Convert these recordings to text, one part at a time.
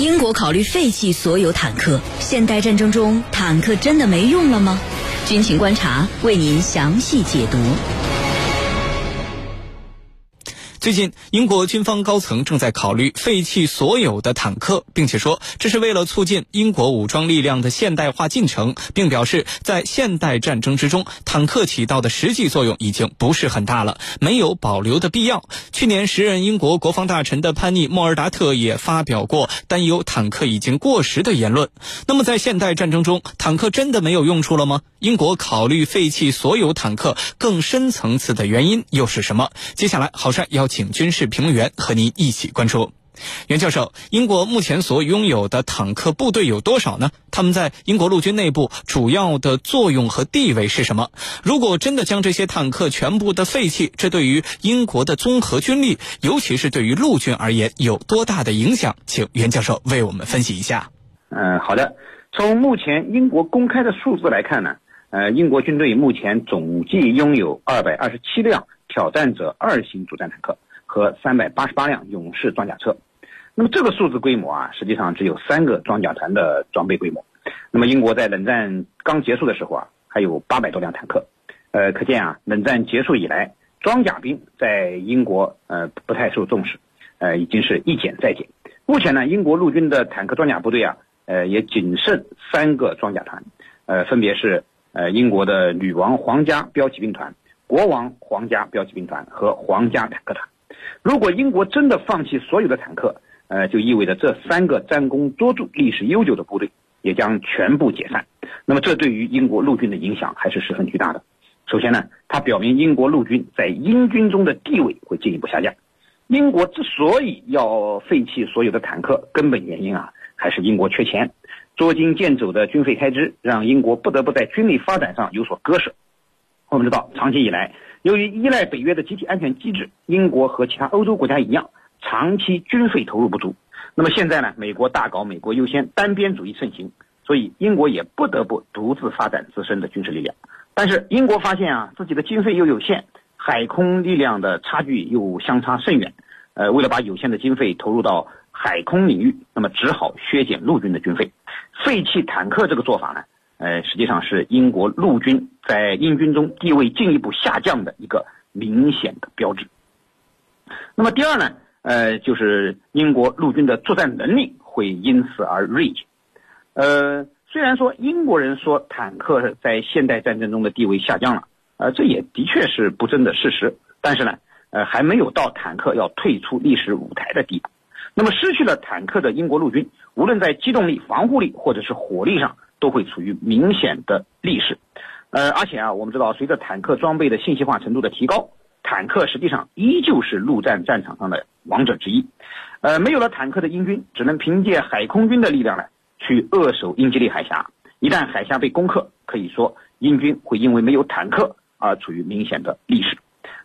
英国考虑废弃所有坦克，现代战争中坦克真的没用了吗？军情观察为您详细解读。最近，英国军方高层正在考虑废弃所有的坦克，并且说这是为了促进英国武装力量的现代化进程，并表示在现代战争之中，坦克起到的实际作用已经不是很大了，没有保留的必要。去年，时任英国国防大臣的潘尼·莫尔达特也发表过担忧坦克已经过时的言论。那么，在现代战争中，坦克真的没有用处了吗？英国考虑废弃所有坦克，更深层次的原因又是什么？接下来，好帅要。请军事评论员和您一起关注，袁教授，英国目前所拥有的坦克部队有多少呢？他们在英国陆军内部主要的作用和地位是什么？如果真的将这些坦克全部的废弃，这对于英国的综合军力，尤其是对于陆军而言，有多大的影响？请袁教授为我们分析一下。嗯，好的。从目前英国公开的数字来看呢，呃，英国军队目前总计拥有二百二十七辆。挑战者二型主战坦克和三百八十八辆勇士装甲车，那么这个数字规模啊，实际上只有三个装甲团的装备规模。那么英国在冷战刚结束的时候啊，还有八百多辆坦克，呃，可见啊，冷战结束以来，装甲兵在英国呃不太受重视，呃，已经是一减再减。目前呢，英国陆军的坦克装甲部队啊，呃，也仅剩三个装甲团，呃，分别是呃英国的女王皇家标骑兵团。国王皇家标骑兵团和皇家坦克团，如果英国真的放弃所有的坦克，呃，就意味着这三个战功卓著、历史悠久的部队也将全部解散。那么，这对于英国陆军的影响还是十分巨大的。首先呢，它表明英国陆军在英军中的地位会进一步下降。英国之所以要废弃所有的坦克，根本原因啊，还是英国缺钱，捉襟见肘的军费开支让英国不得不在军力发展上有所割舍。我们知道，长期以来，由于依赖北约的集体安全机制，英国和其他欧洲国家一样，长期军费投入不足。那么现在呢，美国大搞美国优先，单边主义盛行，所以英国也不得不独自发展自身的军事力量。但是英国发现啊，自己的经费又有限，海空力量的差距又相差甚远。呃，为了把有限的经费投入到海空领域，那么只好削减陆军的军费，废弃坦克这个做法呢？呃，实际上是英国陆军在英军中地位进一步下降的一个明显的标志。那么第二呢，呃，就是英国陆军的作战能力会因此而锐减。呃，虽然说英国人说坦克在现代战争中的地位下降了，呃，这也的确是不争的事实，但是呢，呃，还没有到坦克要退出历史舞台的地步。那么失去了坦克的英国陆军，无论在机动力、防护力或者是火力上，都会处于明显的劣势，呃，而且啊，我们知道，随着坦克装备的信息化程度的提高，坦克实际上依旧是陆战战场上的王者之一。呃，没有了坦克的英军，只能凭借海空军的力量呢，去扼守英吉利海峡。一旦海峡被攻克，可以说英军会因为没有坦克而处于明显的劣势。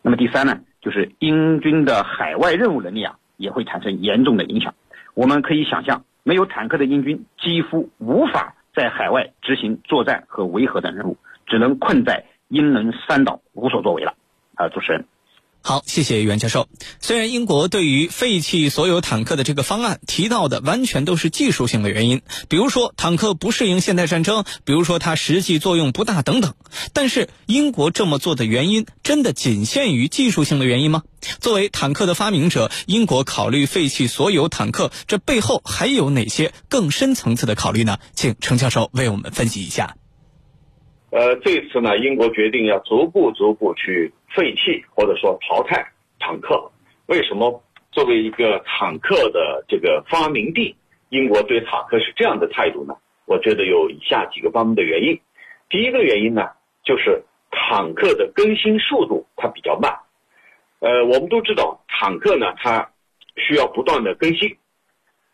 那么第三呢，就是英军的海外任务能力啊，也会产生严重的影响。我们可以想象，没有坦克的英军几乎无法。在海外执行作战和维和等任务，只能困在英伦三岛无所作为了。啊，主持人，好，谢谢袁教授。虽然英国对于废弃所有坦克的这个方案提到的完全都是技术性的原因，比如说坦克不适应现代战争，比如说它实际作用不大等等，但是英国这么做的原因真的仅限于技术性的原因吗？作为坦克的发明者，英国考虑废弃所有坦克，这背后还有哪些更深层次的考虑呢？请程教授为我们分析一下。呃，这次呢，英国决定要逐步逐步去废弃或者说淘汰坦克。为什么作为一个坦克的这个发明地，英国对坦克是这样的态度呢？我觉得有以下几个方面的原因。第一个原因呢，就是坦克的更新速度它比较慢。呃，我们都知道坦克呢，它需要不断的更新，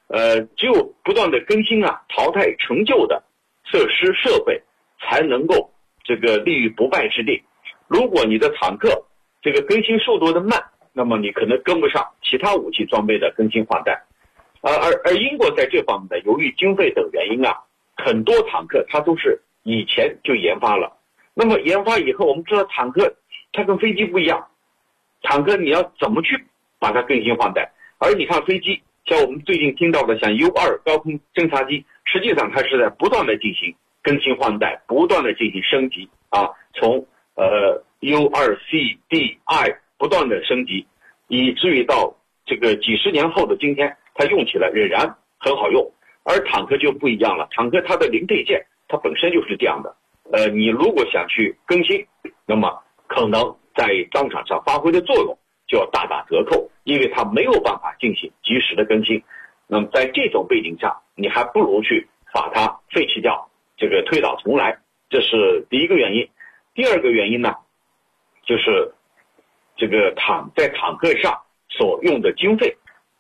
呃，只有不断的更新啊，淘汰陈旧的设施设备，才能够这个立于不败之地。如果你的坦克这个更新速度的慢，那么你可能跟不上其他武器装备的更新换代。而而而英国在这方面的，由于经费等原因啊，很多坦克它都是以前就研发了。那么研发以后，我们知道坦克它跟飞机不一样。坦克你要怎么去把它更新换代？而你看飞机，像我们最近听到的像 U 二高空侦察机，实际上它是在不断的进行更新换代，不断的进行升级啊，从呃 U 二 C D I 不断的升级，以至于到这个几十年后的今天，它用起来仍然很好用。而坦克就不一样了，坦克它的零配件它本身就是这样的，呃，你如果想去更新，那么可能在战场上发挥的作用就要大打折扣，因为它没有办法进行及时的更新。那么在这种背景下，你还不如去把它废弃掉，这个推倒重来，这是第一个原因。第二个原因呢，就是这个坦在坦克上所用的经费，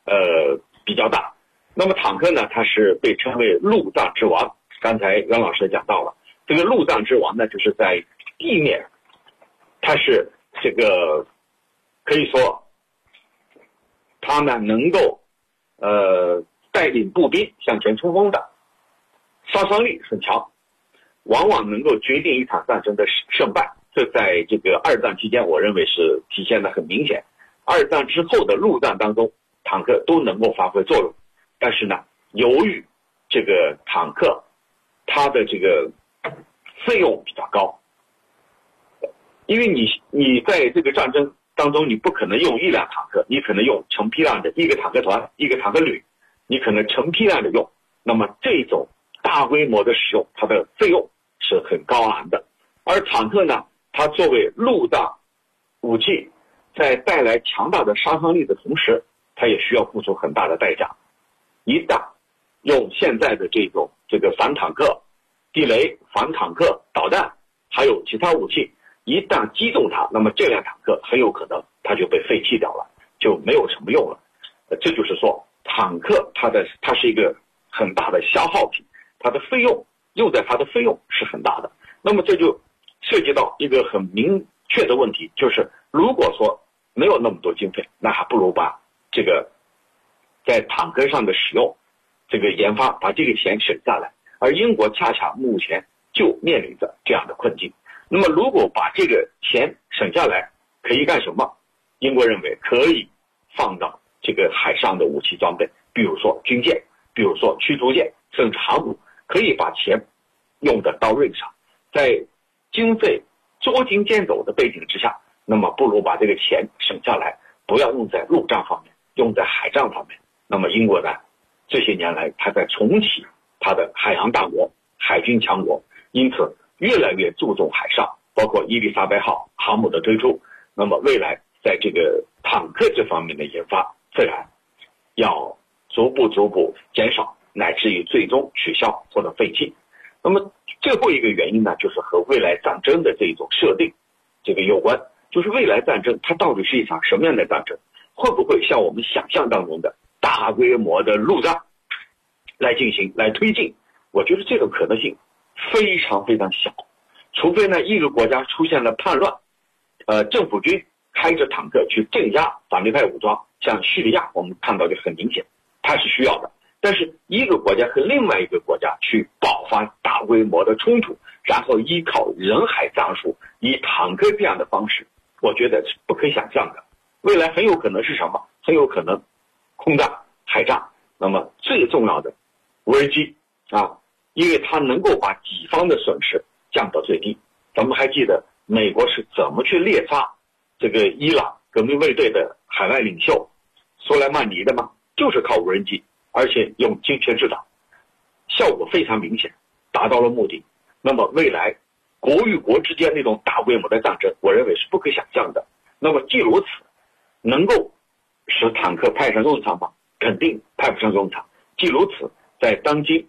呃，比较大。那么坦克呢？它是被称为陆战之王。刚才袁老师讲到了，这个陆战之王呢，就是在地面，它是这个可以说，它呢能够呃带领步兵向前冲锋的，杀伤力很强，往往能够决定一场战争的胜败。这在这个二战期间，我认为是体现的很明显。二战之后的陆战当中，坦克都能够发挥作用。但是呢，由于这个坦克，它的这个费用比较高，因为你你在这个战争当中，你不可能用一辆坦克，你可能用成批量的一个坦克团、一个坦克旅，你可能成批量的用。那么这种大规模的使用，它的费用是很高昂的。而坦克呢，它作为陆大武器，在带来强大的杀伤力的同时，它也需要付出很大的代价。一旦用现在的这种这个反坦克、地雷、反坦克导弹，还有其他武器，一旦击中它，那么这辆坦克很有可能它就被废弃掉了，就没有什么用了。这就是说，坦克它的它是一个很大的消耗品，它的费用用在它的费用是很大的。那么这就涉及到一个很明确的问题，就是如果说没有那么多经费，那还不如把这个。在坦克上的使用，这个研发把这个钱省下来，而英国恰恰目前就面临着这样的困境。那么，如果把这个钱省下来，可以干什么？英国认为可以放到这个海上的武器装备，比如说军舰，比如说驱逐舰，甚至航母，可以把钱用在刀刃上。在经费捉襟见肘的背景之下，那么不如把这个钱省下来，不要用在陆战方面，用在海战方面。那么英国呢？这些年来，它在重启它的海洋大国、海军强国，因此越来越注重海上，包括伊丽莎白号航母的推出。那么未来在这个坦克这方面的研发，自然要逐步逐步减少，乃至于最终取消或者废弃。那么最后一个原因呢，就是和未来战争的这种设定这个有关，就是未来战争它到底是一场什么样的战争？会不会像我们想象当中的？大规模的陆战来进行来推进，我觉得这个可能性非常非常小，除非呢一个国家出现了叛乱，呃，政府军开着坦克去镇压反对派武装，像叙利亚，我们看到就很明显，它是需要的。但是一个国家和另外一个国家去爆发大规模的冲突，然后依靠人海战术，以坦克这样的方式，我觉得是不可想象的。未来很有可能是什么？很有可能。空战、海战，那么最重要的无人机啊，因为它能够把己方的损失降到最低。咱们还记得美国是怎么去猎杀这个伊朗革命卫队的海外领袖苏莱曼尼的吗？就是靠无人机，而且用精确制导，效果非常明显，达到了目的。那么未来国与国之间那种大规模的战争，我认为是不可想象的。那么既如此，能够。使坦克派上用场吗？肯定派不上用场。既如此，在当今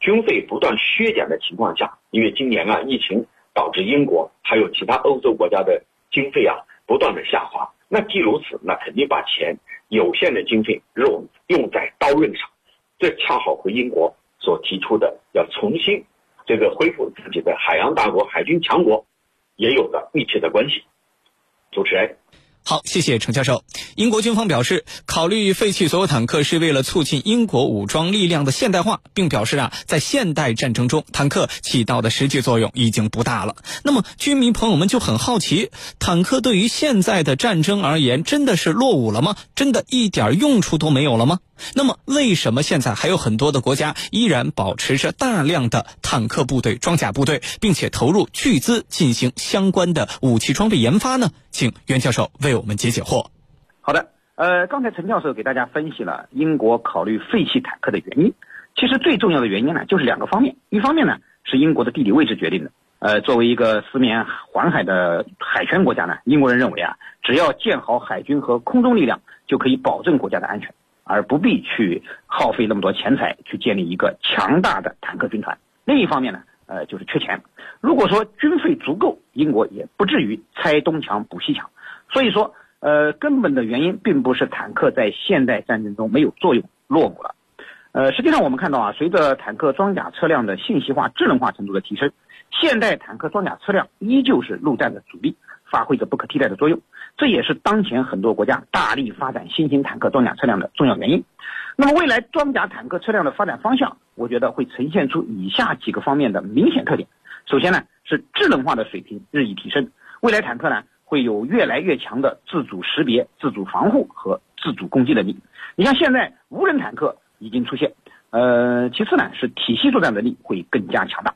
军费不断削减的情况下，因为今年啊疫情导致英国还有其他欧洲国家的经费啊不断的下滑，那既如此，那肯定把钱有限的经费用用在刀刃上，这恰好和英国所提出的要重新这个恢复自己的海洋大国、海军强国也有着密切的关系。主持人。好，谢谢程教授。英国军方表示，考虑废弃所有坦克是为了促进英国武装力量的现代化，并表示啊，在现代战争中，坦克起到的实际作用已经不大了。那么，军迷朋友们就很好奇，坦克对于现在的战争而言，真的是落伍了吗？真的一点用处都没有了吗？那么，为什么现在还有很多的国家依然保持着大量的坦克部队、装甲部队，并且投入巨资进行相关的武器装备研发呢？请袁教授为我们解解惑。好的，呃，刚才陈教授给大家分析了英国考虑废弃坦克的原因。其实最重要的原因呢，就是两个方面。一方面呢，是英国的地理位置决定的。呃，作为一个四面环海的海权国家呢，英国人认为啊，只要建好海军和空中力量，就可以保证国家的安全，而不必去耗费那么多钱财去建立一个强大的坦克军团。另一方面呢，呃，就是缺钱。如果说军费足够，英国也不至于拆东墙补西墙。所以说，呃，根本的原因并不是坦克在现代战争中没有作用落伍了。呃，实际上我们看到啊，随着坦克装甲车辆的信息化、智能化程度的提升。现代坦克装甲车辆依旧是陆战的主力，发挥着不可替代的作用。这也是当前很多国家大力发展新型坦克装甲车辆的重要原因。那么，未来装甲坦克车辆的发展方向，我觉得会呈现出以下几个方面的明显特点。首先呢，是智能化的水平日益提升，未来坦克呢会有越来越强的自主识别、自主防护和自主攻击能力。你像现在无人坦克已经出现，呃，其次呢是体系作战能力会更加强大。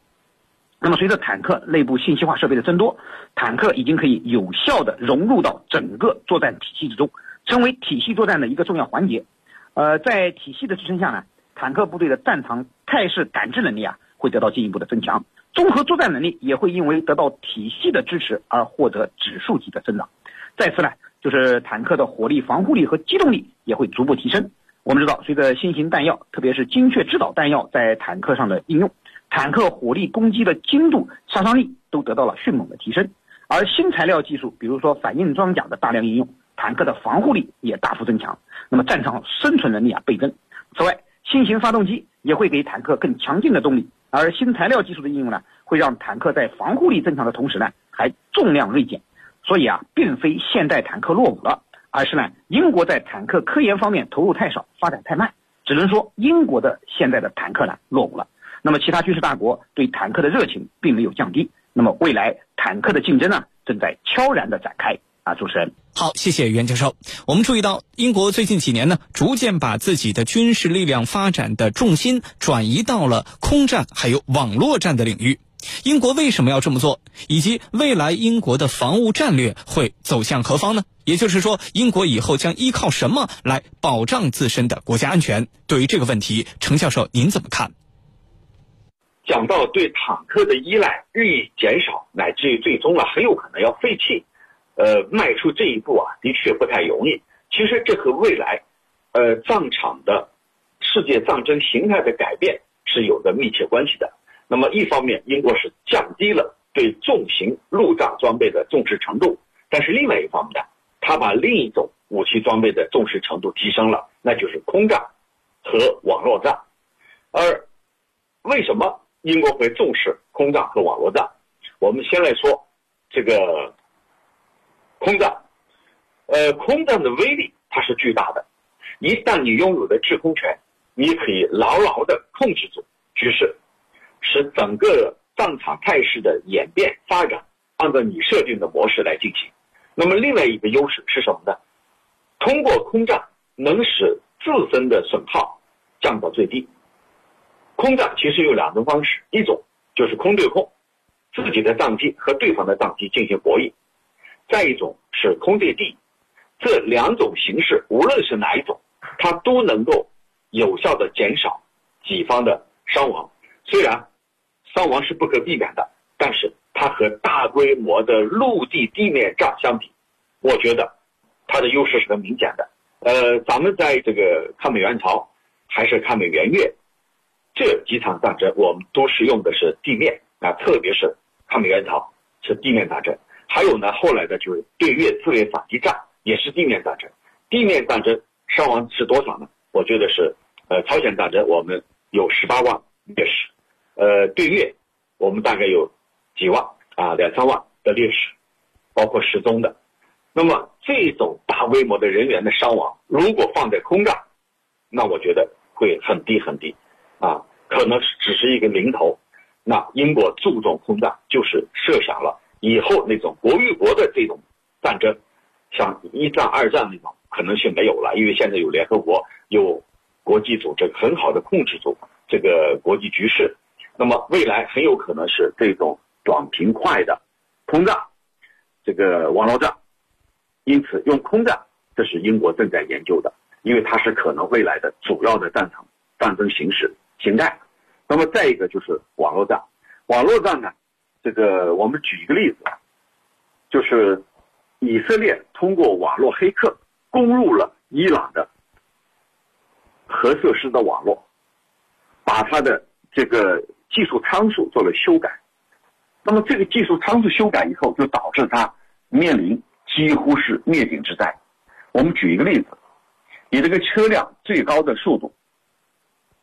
那么，随着坦克内部信息化设备的增多，坦克已经可以有效地融入到整个作战体系之中，成为体系作战的一个重要环节。呃，在体系的支撑下呢，坦克部队的战场态势感知能力啊会得到进一步的增强，综合作战能力也会因为得到体系的支持而获得指数级的增长。再次呢，就是坦克的火力、防护力和机动力也会逐步提升。我们知道，随着新型弹药，特别是精确制导弹药在坦克上的应用。坦克火力攻击的精度、杀伤力都得到了迅猛的提升，而新材料技术，比如说反应装甲的大量应用，坦克的防护力也大幅增强，那么战场生存能力啊倍增。此外，新型发动机也会给坦克更强劲的动力，而新材料技术的应用呢，会让坦克在防护力增强的同时呢，还重量锐减。所以啊，并非现代坦克落伍了，而是呢，英国在坦克科研方面投入太少，发展太慢，只能说英国的现在的坦克呢落伍了。那么，其他军事大国对坦克的热情并没有降低。那么，未来坦克的竞争呢，正在悄然的展开。啊，主持人，好，谢谢袁教授。我们注意到，英国最近几年呢，逐渐把自己的军事力量发展的重心转移到了空战还有网络战的领域。英国为什么要这么做？以及未来英国的防务战略会走向何方呢？也就是说，英国以后将依靠什么来保障自身的国家安全？对于这个问题，程教授您怎么看？讲到对坦克的依赖日益减少，乃至于最终啊很有可能要废弃，呃，迈出这一步啊，的确不太容易。其实这和未来，呃，战场的世界战争形态的改变是有着密切关系的。那么一方面，英国是降低了对重型陆战装备的重视程度，但是另外一方面呢，他把另一种武器装备的重视程度提升了，那就是空战和网络战。而为什么？英国会重视空战和网络战。我们先来说这个空战。呃，空战的威力它是巨大的。一旦你拥有了制空权，你可以牢牢的控制住局势，使整个战场态势的演变发展按照你设定的模式来进行。那么，另外一个优势是什么呢？通过空战能使自身的损耗降到最低。空战其实有两种方式，一种就是空对空，自己的战机和对方的战机进行博弈；再一种是空对地。这两种形式，无论是哪一种，它都能够有效的减少己方的伤亡。虽然伤亡是不可避免的，但是它和大规模的陆地地面战相比，我觉得它的优势是很明显的。呃，咱们在这个抗美援朝还是抗美援越。这几场战争，我们都是用的是地面啊，特别是抗美援朝是地面战争，还有呢，后来的就是对越自卫反击战也是地面战争。地面战争伤亡是多少呢？我觉得是，呃，朝鲜战争我们有十八万烈士，呃，对越我们大概有几万啊，两三万的烈士，包括失踪的。那么这种大规模的人员的伤亡，如果放在空战，那我觉得会很低很低。啊，可能是只是一个零头。那英国注重空战，就是设想了以后那种国与国的这种战争，像一战、二战那种可能性没有了，因为现在有联合国，有国际组织很好的控制住这个国际局势。那么未来很有可能是这种短平快的空战，这个网络战。因此，用空战，这是英国正在研究的，因为它是可能未来的主要的战场战争形式形态。那么再一个就是网络战，网络战呢，这个我们举一个例子，就是以色列通过网络黑客攻入了伊朗的核设施的网络，把它的这个技术参数做了修改。那么这个技术参数修改以后，就导致它面临。几乎是灭顶之灾。我们举一个例子，你这个车辆最高的速度，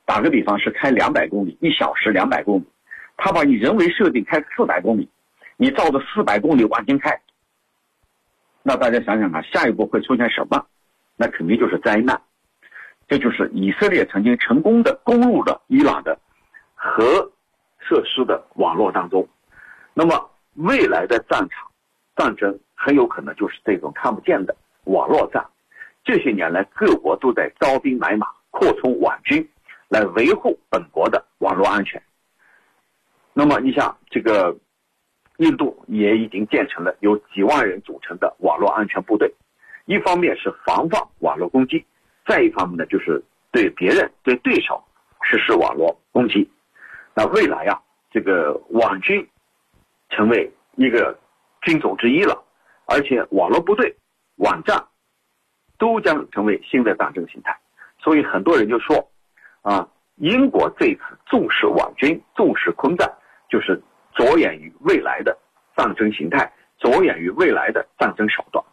打个比方是开两百公里一小时，两百公里，他把你人为设定开四百公里，你照着四百公里往前开，那大家想想看，下一步会出现什么？那肯定就是灾难。这就是以色列曾经成功的攻入了伊朗的核设施的网络当中。那么未来的战场战争。很有可能就是这种看不见的网络战。这些年来，各国都在招兵买马，扩充网军，来维护本国的网络安全。那么，你像这个印度也已经建成了由几万人组成的网络安全部队，一方面是防范网络攻击，再一方面呢，就是对别人、对对手实施网络攻击。那未来啊，这个网军成为一个军种之一了。而且网络部队、网站都将成为新的战争形态，所以很多人就说，啊，英国这次重视网军、重视空战，就是着眼于未来的战争形态，着眼于未来的战争手段，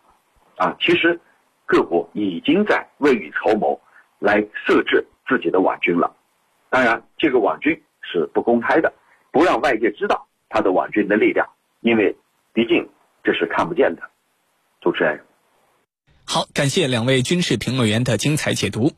啊，其实各国已经在未雨绸缪，来设置自己的网军了。当然，这个网军是不公开的，不让外界知道他的网军的力量，因为毕竟。这是看不见的，主持人。好，感谢两位军事评论员的精彩解读。